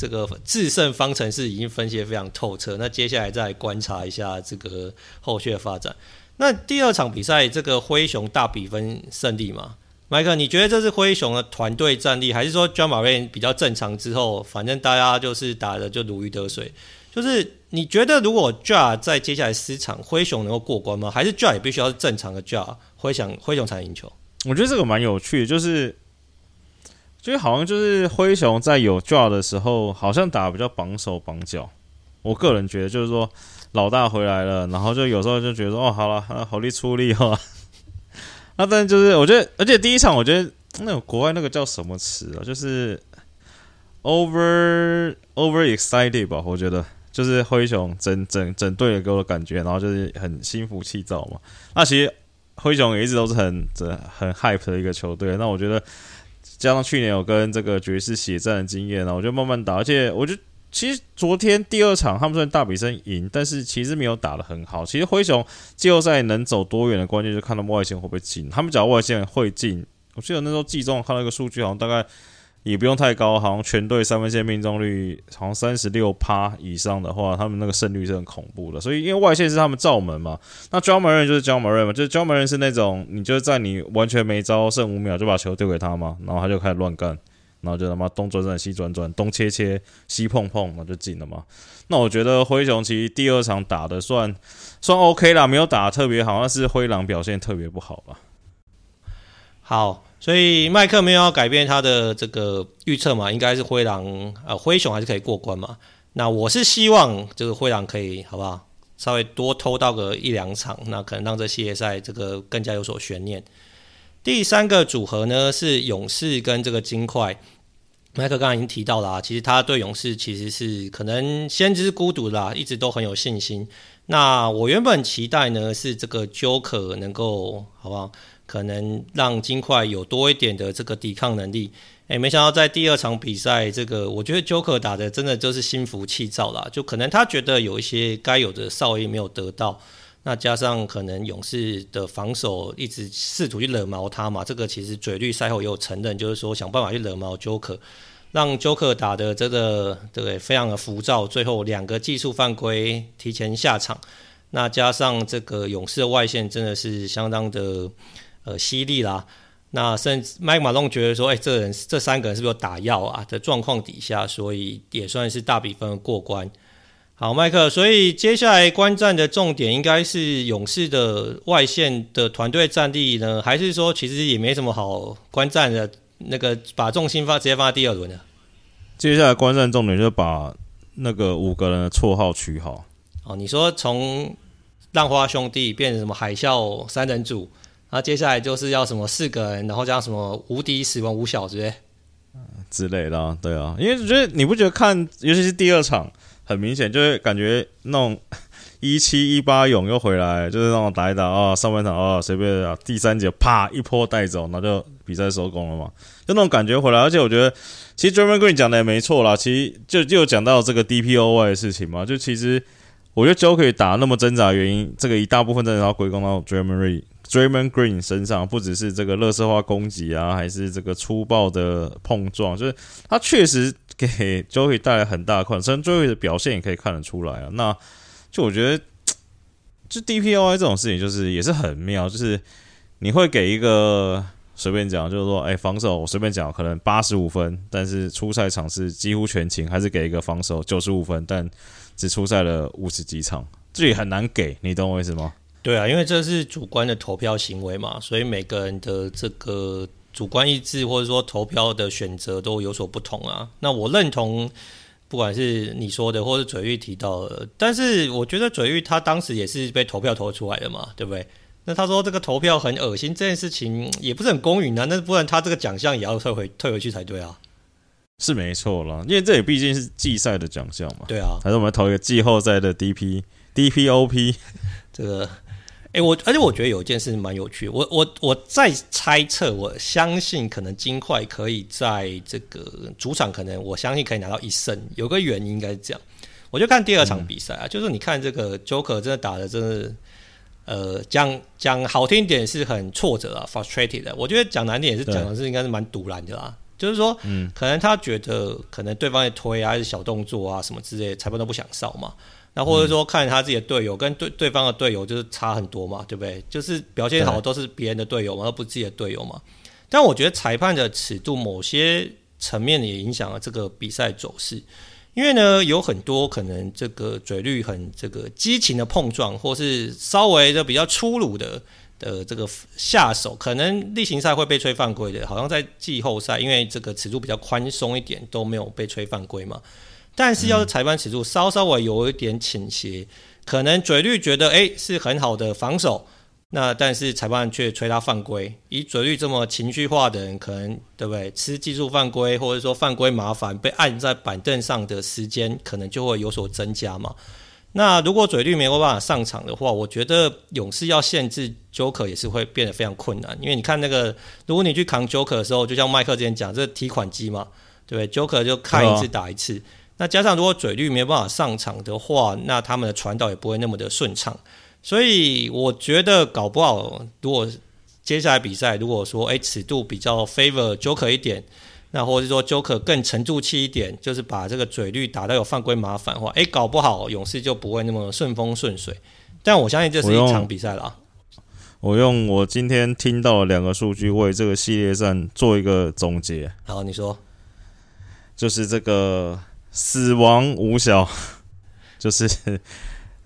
这个制胜方程式已经分析得非常透彻，那接下来再来观察一下这个后续的发展。那第二场比赛，这个灰熊大比分胜利嘛？麦克，你觉得这是灰熊的团队战力，还是说 Ja Morant 比较正常之后，反正大家就是打的就如鱼得水？就是你觉得如果 Ja 在接下来四场，灰熊能够过关吗？还是 Ja 也必须要正常的 Ja，灰熊灰熊才能赢球？我觉得这个蛮有趣的，就是就是好像就是灰熊在有 Ja 的时候，好像打比较绑手绑脚。我个人觉得就是说老大回来了，然后就有时候就觉得说哦，好了，好力出力哈。那但就是，我觉得，而且第一场我觉得那个国外那个叫什么词啊？就是 over over excited 吧？我觉得，就是灰熊整整整队的给我的感觉，然后就是很心浮气躁嘛。那其实灰熊也一直都是很这很 hype 的一个球队。那我觉得加上去年有跟这个爵士血战的经验，然后，我就慢慢打，而且我觉得。其实昨天第二场他们虽然大比分赢，但是其实没有打得很好。其实灰熊季后赛能走多远的关键，就是看他们外线会不会进。他们只要外线会进，我记得那时候季中看到一个数据，好像大概也不用太高，好像全队三分线命中率好像三十六趴以上的话，他们那个胜率是很恐怖的。所以因为外线是他们罩门嘛，那 Ja Morant 就是 Ja Morant 嘛，就是 Ja Morant 是那种你就是在你完全没招，剩五秒就把球丢给他嘛，然后他就开始乱干。然后就他妈东转转西转转，东切切西碰碰，那就进了嘛。那我觉得灰熊其实第二场打的算算 OK 啦，没有打得特别好，但是灰狼表现特别不好吧。好，所以麦克没有要改变他的这个预测嘛，应该是灰狼呃灰熊还是可以过关嘛。那我是希望这个灰狼可以好不好，稍微多偷到个一两场，那可能让这系列赛这个更加有所悬念。第三个组合呢是勇士跟这个金块，麦克刚刚已经提到了啊，其实他对勇士其实是可能先知孤独啦，一直都很有信心。那我原本期待呢是这个 Joker 能够好不好，可能让金块有多一点的这个抵抗能力。诶，没想到在第二场比赛，这个我觉得 Joker 打的真的就是心浮气躁啦，就可能他觉得有一些该有的哨音没有得到。那加上可能勇士的防守一直试图去惹毛他嘛，这个其实嘴绿赛后也有承认，就是说想办法去惹毛 Joker，让 Joker 打的这个对非常的浮躁，最后两个技术犯规提前下场。那加上这个勇士的外线真的是相当的呃犀利啦。那甚至麦克马龙觉得说，哎，这人这三个人是不是有打药啊的状况底下，所以也算是大比分过关。好，麦克，所以接下来观战的重点应该是勇士的外线的团队战力呢，还是说其实也没什么好观战的？那个把重心放直接放在第二轮呢？接下来观战重点就是把那个五个人的绰号取好。哦，你说从浪花兄弟变成什么海啸三人组，然后接下来就是要什么四个人，然后加上什么无敌死亡五小之类之类的，对啊，因为我觉得你不觉得看，尤其是第二场。很明显，就会感觉那种 一七一八勇又回来，就是那种打一打啊、上半场啊随便啊，第三节啪一波带走，那就比赛收工了嘛，就那种感觉回来。而且我觉得，其实 Draymond Green 讲的也没错啦，其实就就有讲到这个 DPOY 的事情嘛。就其实我觉得 Joe 可以打那么挣扎原因，这个一大部分真的要归功到 Draymond Draymond Green 身上，不只是这个乐色化攻击啊，还是这个粗暴的碰撞，就是他确实。给 Joey 带来很大的困扰，虽然 Joey 的表现也可以看得出来啊。那就我觉得，就 DPOY 这种事情，就是也是很妙，就是你会给一个随便讲，就是说，哎，防守我随便讲，可能八十五分，但是出赛场是几乎全勤，还是给一个防守九十五分，但只出赛了五十几场，这也很难给，你懂我意思吗？对啊，因为这是主观的投票行为嘛，所以每个人的这个。主观意志或者说投票的选择都有所不同啊。那我认同，不管是你说的，或是嘴玉提到的，但是我觉得嘴玉他当时也是被投票投出来的嘛，对不对？那他说这个投票很恶心，这件事情也不是很公允啊。那不然他这个奖项也要退回退回去才对啊。是没错啦，因为这也毕竟是季赛的奖项嘛。对啊，还是我们投一个季后赛的 DP DPOP 这个。诶、欸，我而且我觉得有一件事蛮有趣的，我我我在猜测，我相信可能金块可以在这个主场，可能我相信可以拿到一胜。有个原因应该是这样，我就看第二场比赛啊，嗯、就是你看这个 Joker 真的打的真的，呃，讲讲好听一点是很挫折啊，frustrated 的。我觉得讲难听也是讲的是应该是蛮赌烂的啦，就是说，嗯，可能他觉得可能对方在推啊，还是小动作啊什么之类的，裁判都不想哨嘛。那或者说看他自己的队友跟对对方的队友就是差很多嘛，对不对？就是表现好都是别人的队友嘛，而不是自己的队友嘛。但我觉得裁判的尺度某些层面也影响了这个比赛走势，因为呢有很多可能这个嘴绿很这个激情的碰撞，或是稍微的比较粗鲁的的这个下手，可能例行赛会被吹犯规的，好像在季后赛因为这个尺度比较宽松一点都没有被吹犯规嘛。但是，要是裁判尺度稍稍微有一点倾斜，可能嘴绿觉得诶是很好的防守，那但是裁判却吹他犯规，以嘴绿这么情绪化的人，可能对不对？吃技术犯规，或者说犯规麻烦，被按在板凳上的时间可能就会有所增加嘛。那如果嘴绿没有办法上场的话，我觉得勇士要限制 Joker 也是会变得非常困难，因为你看那个，如果你去扛 Joker 的时候，就像麦克之前讲，这提款机嘛，对不对？Joker 就看一次打一次，哦、那加上如果嘴绿没有办法上场的话，那他们的传导也不会那么的顺畅。所以我觉得搞不好，如果接下来比赛，如果说哎尺度比较 favor Joker 一点，那或者说 Joker 更沉住气一点，就是把这个嘴绿打到有犯规麻烦的话，哎搞不好勇士就不会那么顺风顺水。但我相信这是一场比赛了。我用我今天听到的两个数据为这个系列战做一个总结。好，你说，就是这个死亡五小，就是。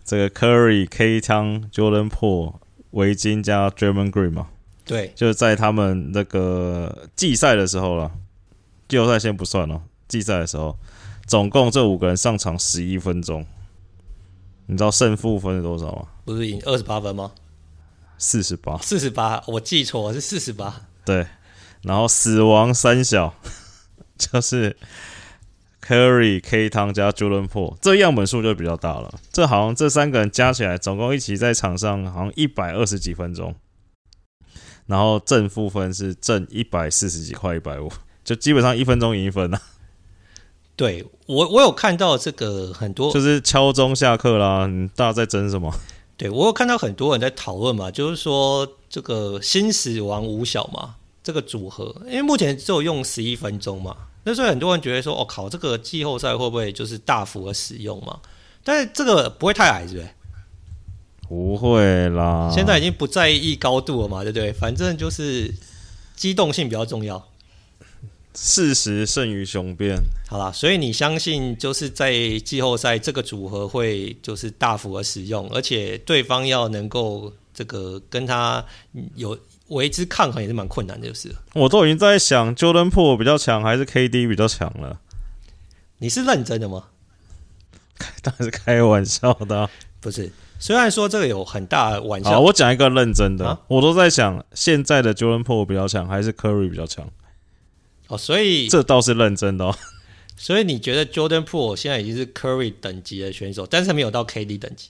这个 Curry、K 汤、Jordan Poole、维金加 Draymond Green 嘛，对，就是在他们那个季赛的时候了，季后赛先不算了，季赛的时候，总共这五个人上场十一分钟，你知道胜负分是多少吗？不是赢二十八分吗？四十八，四十八，我记错，是四十八。对，然后死亡三小，就是。Curry、K 汤加 Jordan Poole，这样本数就比较大了。这好像这三个人加起来，总共一起在场上好像一百二十几分钟，然后正负分是正一百四十几块一百五，就基本上一分钟赢一分了。对我，我有看到这个很多，就是敲钟下课啦，你大家在争什么？对我有看到很多人在讨论嘛，就是说这个新死亡五小嘛，这个组合，因为目前只有用十一分钟嘛。那所以很多人觉得说，哦靠，这个季后赛会不会就是大幅的使用嘛？但是这个不会太矮，是不是？不会啦。现在已经不在意高度了嘛，对不对？反正就是机动性比较重要。事实胜于雄辩。好啦，所以你相信就是在季后赛这个组合会就是大幅的使用，而且对方要能够这个跟他有。为之抗衡也是蛮困难的，就是。我都已经在想，Jordan Poole 比较强还是 KD 比较强了。你是认真的吗？当然是开玩笑的啊。不是，虽然说这个有很大的玩笑。我讲一个认真的，啊、我都在想，现在的 Jordan Poole 比较强还是 Curry 比较强？哦，所以这倒是认真的哦。所以你觉得 Jordan Poole 现在已经是 Curry 等级的选手，但是没有到 KD 等级？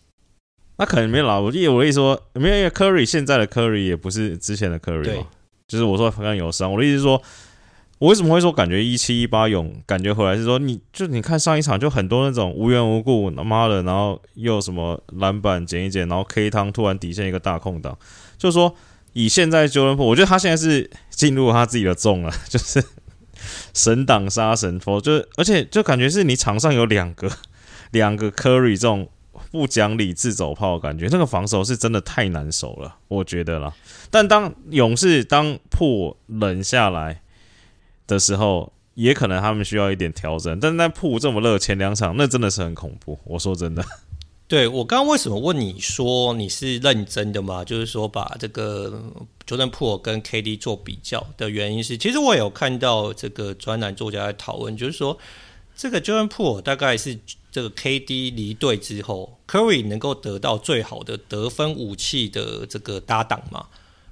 那可能没有啦，我记得我的意思说，没有因为 Curry 现在的 Curry 也不是之前的 Curry 嘛，就是我说刚刚有伤，我的意思是说，我为什么会说感觉一七一八勇感觉回来是说，你就你看上一场就很多那种无缘无故他妈的，然后又什么篮板捡一捡，然后 K 汤突然底线一个大空档，就是说以现在 Jordan Poole，我觉得他现在是进入他自己的 zone 了，就是神挡杀神，佛就而且就感觉是你场上有两个两个 Curry 这种。不讲理自走炮，感觉那个防守是真的太难守了，我觉得啦。但当勇士当破冷下来的时候，也可能他们需要一点调整。但是在破这么热，前两场那真的是很恐怖。我说真的，对，我刚刚为什么问你说你是认真的吗？就是说把这个 Jordan p o o l 跟 KD 做比较的原因是，其实我有看到这个专栏作家在讨论，就是说这个 Jordan p o o l 大概是。这个 KD 离队之后，Curry 能够得到最好的得分武器的这个搭档嘛？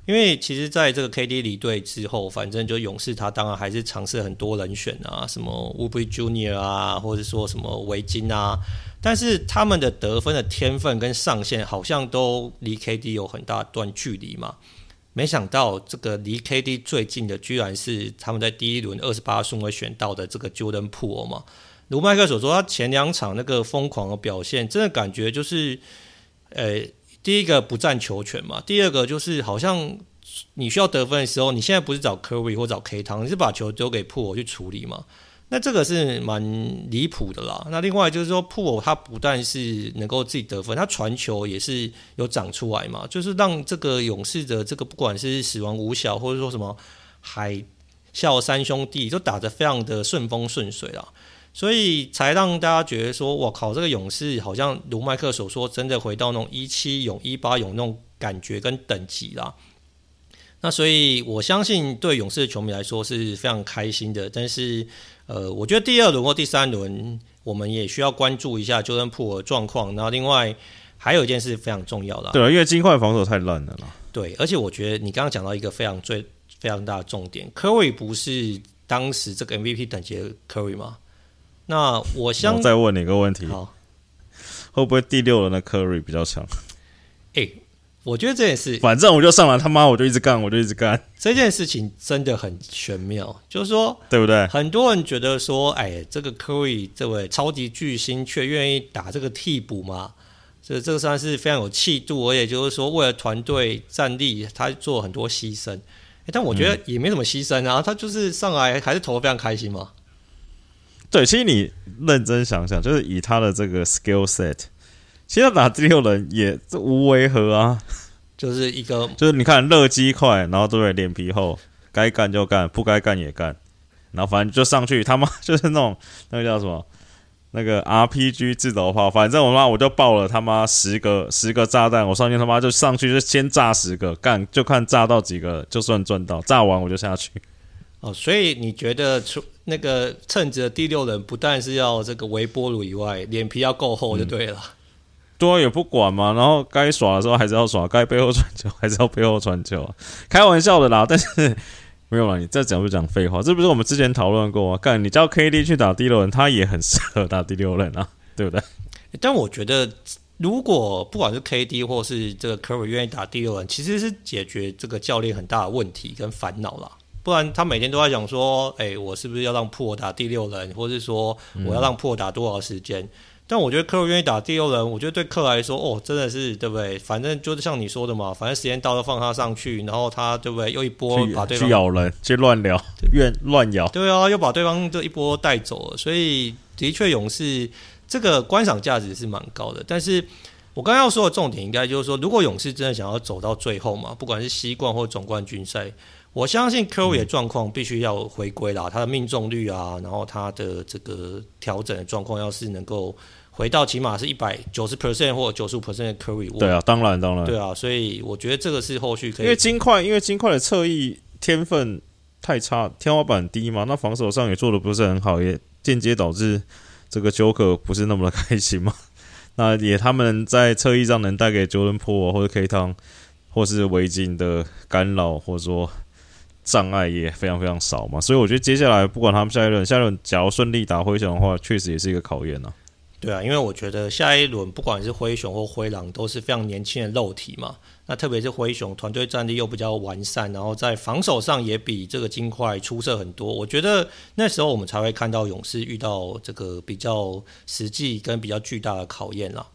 因为其实在这个 KD 离队之后，反正就勇士他当然还是尝试很多人选啊，什么 Oubre Junior 啊，或者说什么维金啊，但是他们的得分的天分跟上限好像都离 KD 有很大段距离嘛。没想到这个离 KD 最近的，居然是他们在第一轮二十八顺位选到的这个 Jordan Poole 嘛。如麦克所说，他前两场那个疯狂的表现，真的感觉就是，呃，第一个不占球权嘛，第二个就是好像你需要得分的时候，你现在不是找 Curry 或找 K 汤，你是把球丢给 Poole 去处理嘛？那这个是蛮离谱的啦。那另外就是说，Poole 他不但是能够自己得分，他传球也是有长出来嘛，就是让这个勇士的这个不管是死亡五小或者说什么海啸三兄弟，都打得非常的顺风顺水啦。所以才让大家觉得说，我靠，这个勇士好像如麦克所说，真的回到那种一七勇、一八勇那种感觉跟等级啦。那所以我相信，对勇士的球迷来说是非常开心的。但是，呃，我觉得第二轮或第三轮，我们也需要关注一下 Jordan Poole 的状况。然后，另外还有一件事非常重要的，对啊，因为金块防守太烂了啦。对，而且我觉得你刚刚讲到一个非常最非常大的重点，Curry 不是当时这个 MVP 等级的 Curry 吗？那我想再问你一个问题，好，会不会第六轮的 Curry 比较强？哎、欸，我觉得这件事，反正我就上来他妈我就一直干，我就一直干。这件事情真的很玄妙，就是说，对不对？很多人觉得说，哎，这个 Curry 这位超级巨星却愿意打这个替补嘛？这这个算是非常有气度，而且就是说，为了团队战力，他做很多牺牲。但我觉得也没什么牺牲啊，嗯、他就是上来还是投的非常开心嘛。对，其实你认真想想，就是以他的这个 skill set，其实打第六人也无违和啊，就是一个就是你看乐机快，然后对不对？脸皮厚，该干就干，不该干也干，然后反正就上去，他妈 就是那种那个叫什么？那个 RPG 自走炮，反正我妈我就爆了他妈十个十个炸弹，我上去他妈就上去就先炸十个，干就看炸到几个就算赚到，炸完我就下去。哦，所以你觉得出那个称职的第六人，不但是要这个微波炉以外，脸皮要够厚就对了。嗯、对，也不管嘛，然后该耍的时候还是要耍，该背后传球还是要背后传球啊，开玩笑的啦，但是。没有啦，你再讲就讲废话，这不是我们之前讨论过吗？干，你叫 KD 去打第六人，他也很适合打第六人啊，对不对？但我觉得，如果不管是 KD 或是这个 Curry 愿意打第六人，其实是解决这个教练很大的问题跟烦恼啦。不然他每天都在讲说，哎，我是不是要让破打第六人，或是说我要让破打多少时间？嗯但我觉得克愿意打第六人，我觉得对克来说，哦，真的是对不对？反正就是像你说的嘛，反正时间到了放他上去，然后他对不对？又一波把对方去咬人，去乱聊，乱乱咬。对啊，又把对方这一波带走了。所以的确，勇士这个观赏价值是蛮高的。但是我刚刚要说的重点，应该就是说，如果勇士真的想要走到最后嘛，不管是西冠或总冠军赛。我相信 Curry 的状况必须要回归啦，他的命中率啊，然后他的这个调整的状况，要是能够回到起码是一百九十 percent 或九十五 percent 的 Curry，对啊，当然当然，对啊，所以我觉得这个是后续可以，因为金块，因为金块的侧翼天分太差，天花板低嘛，那防守上也做的不是很好，也间接导致这个 Joker 不是那么的开心嘛。那也他们在侧翼上能带给 Jordan Poole 或者 K 汤或是围巾的干扰，或者说。障碍也非常非常少嘛，所以我觉得接下来不管他们下一轮，下一轮假如顺利打灰熊的话，确实也是一个考验呢。对啊，因为我觉得下一轮不管是灰熊或灰狼都是非常年轻的肉体嘛，那特别是灰熊团队战力又比较完善，然后在防守上也比这个金块出色很多。我觉得那时候我们才会看到勇士遇到这个比较实际跟比较巨大的考验了。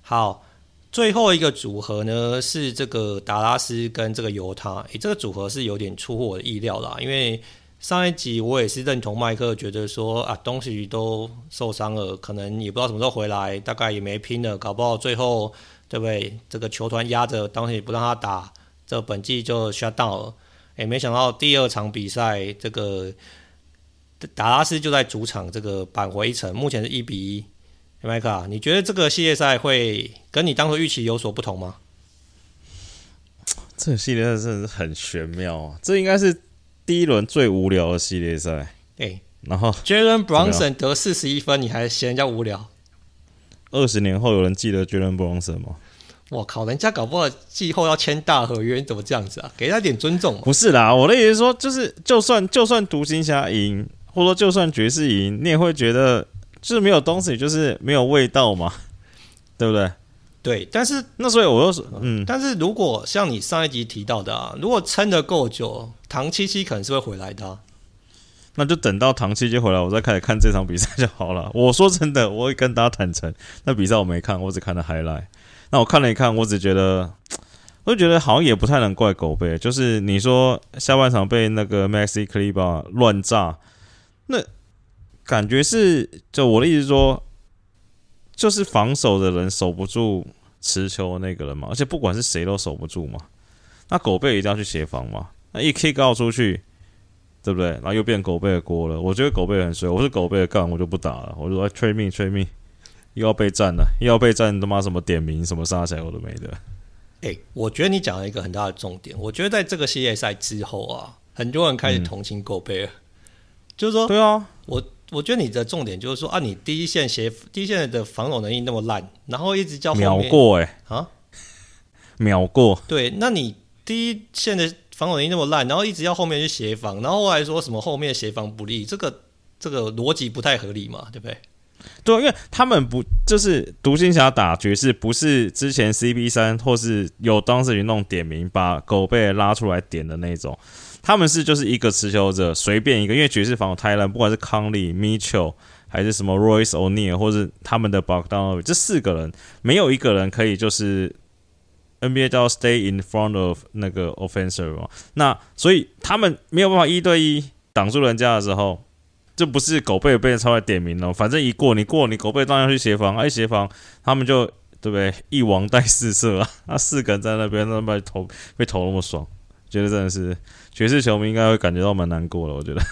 好。最后一个组合呢，是这个达拉斯跟这个犹他，诶，这个组合是有点出乎我的意料啦。因为上一集我也是认同麦克，觉得说啊，东西都受伤了，可能也不知道什么时候回来，大概也没拼了，搞不好最后对不对？这个球团压着，当时也不让他打，这本季就 shut down 了。诶，没想到第二场比赛，这个达拉斯就在主场这个扳回一城，目前是一比一。麦克，你觉得这个系列赛会跟你当初预期有所不同吗？这个系列赛真的是很玄妙啊！这应该是第一轮最无聊的系列赛。哎、欸，然后 Jalen Brunson 得四十一分，你还嫌人家无聊？二十年后有人记得 Jalen Brunson 吗？我靠，人家搞不好季后要签大合约，你怎么这样子啊？给他点尊重。不是啦，我的意思是说，就是就算就算独行侠赢，或者说就算爵士赢，你也会觉得。就是没有东西，就是没有味道嘛，对不对？对，但是那所以我又说，嗯，但是如果像你上一集提到的啊，如果撑得够久，唐七七可能是会回来的啊。那就等到唐七七回来，我再开始看这场比赛就好了。我说真的，我会跟大家坦诚，那比赛我没看，我只看了 highlight。那我看了一看，我只觉得，我就觉得好像也不太能怪狗贝，就是你说下半场被那个 Maxi Kleber 乱炸，那。感觉是，就我的意思说，就是防守的人守不住持球那个人嘛，而且不管是谁都守不住嘛。那狗贝一定要去协防嘛，那一 kick out 出去，对不对？然后又变狗贝的锅了。我觉得狗贝很衰，我是狗贝的杠，我就不打了。我就说催命催命，又要被战了，又要被战，他妈什么点名什么杀起来我都没得。哎、欸，我觉得你讲了一个很大的重点。我觉得在这个系列赛之后啊，很多人开始同情狗贝了，嗯、就是说，对啊，我。我觉得你的重点就是说啊，你第一线协第一线的防守能力那么烂，然后一直叫秒过哎、欸、啊，秒过。对，那你第一线的防守能力那么烂，然后一直要后面去协防，然后后来说什么后面协防不利，这个这个逻辑不太合理嘛，对不对？对，因为他们不就是独行侠打爵士，不是之前 CP 三或是有当时有那种点名把狗贝拉出来点的那种，他们是就是一个持球者随便一个，因为爵士防守太烂，不管是康利、Mitchell 还是什么 Royce O'Neal 或是他们的 Bogdanovic 这四个人没有一个人可以就是 NBA 叫 Stay in front of 那个 offensive 嘛，那所以他们没有办法一对一挡住人家的时候。这不是狗背被人超来点名了，反正一过你过你狗贝当然去协防，哎协防他们就对不对？一王带四射啊，那四个人在那边那边投被投那么爽，觉得真的是爵士球迷应该会感觉到蛮难过了，我觉得。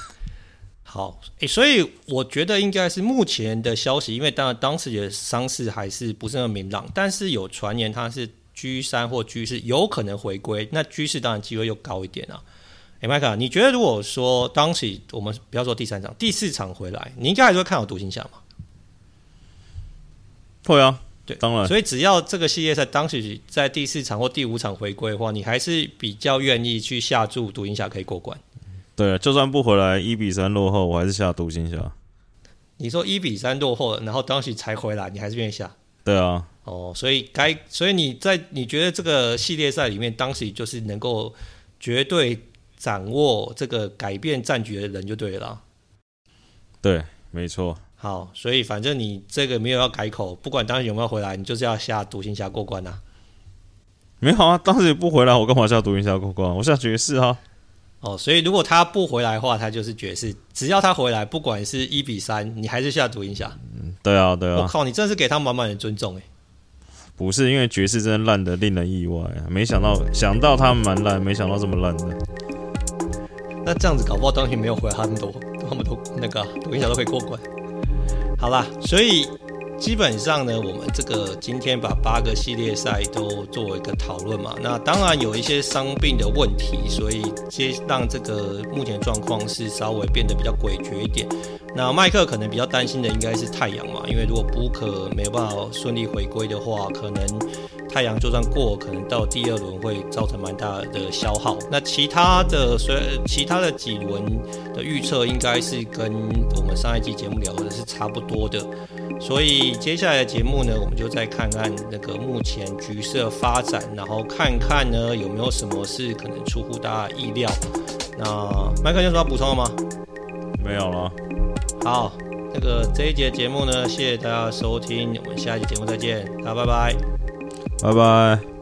好，诶，所以我觉得应该是目前的消息，因为当然当时的伤势还是不是那么明朗，但是有传言他是 G 三或 G 四有可能回归，那 G 四当然机会又高一点啊。麦克，你觉得如果说当时我们不要说第三场、第四场回来，你应该还是会看好独行侠吗？会啊，对，当然。所以只要这个系列赛当时在第四场或第五场回归的话，你还是比较愿意去下注独行侠可以过关。对，就算不回来一比三落后，我还是下独行侠。你说一比三落后，然后当时才回来，你还是愿意下？对啊。哦，所以该，所以你在你觉得这个系列赛里面，当时就是能够绝对。掌握这个改变战局的人就对了。对，没错。好，所以反正你这个没有要改口，不管当时有没有回来，你就是要下独行侠过关呐、啊。没好啊，当时也不回来，我干嘛下独行侠过关？我下爵士啊。哦，所以如果他不回来的话，他就是爵士。只要他回来，不管是一比三，你还是下独行侠。嗯，对啊，对啊。我靠，你真的是给他满满的尊重哎。不是，因为爵士真的烂的令人意外啊！没想到，想到他们蛮烂，没想到这么烂的。那这样子搞不好当时没有回来他们都，他们都那个独行侠都可以过关。好啦，所以基本上呢，我们这个今天把八个系列赛都做一个讨论嘛。那当然有一些伤病的问题，所以接让这个目前状况是稍微变得比较诡谲一点。那麦克可能比较担心的应该是太阳嘛，因为如果布克没有办法顺利回归的话，可能。太阳就算过，可能到第二轮会造成蛮大的消耗。那其他的，所以其他的几轮的预测应该是跟我们上一季节目聊的是差不多的。所以接下来的节目呢，我们就再看看那个目前局势的发展，然后看看呢有没有什么是可能出乎大家意料。那麦克有什么要补充的吗？没有了。好，那个这一节节目呢，谢谢大家收听，我们下一节节目再见，大家拜拜。拜拜。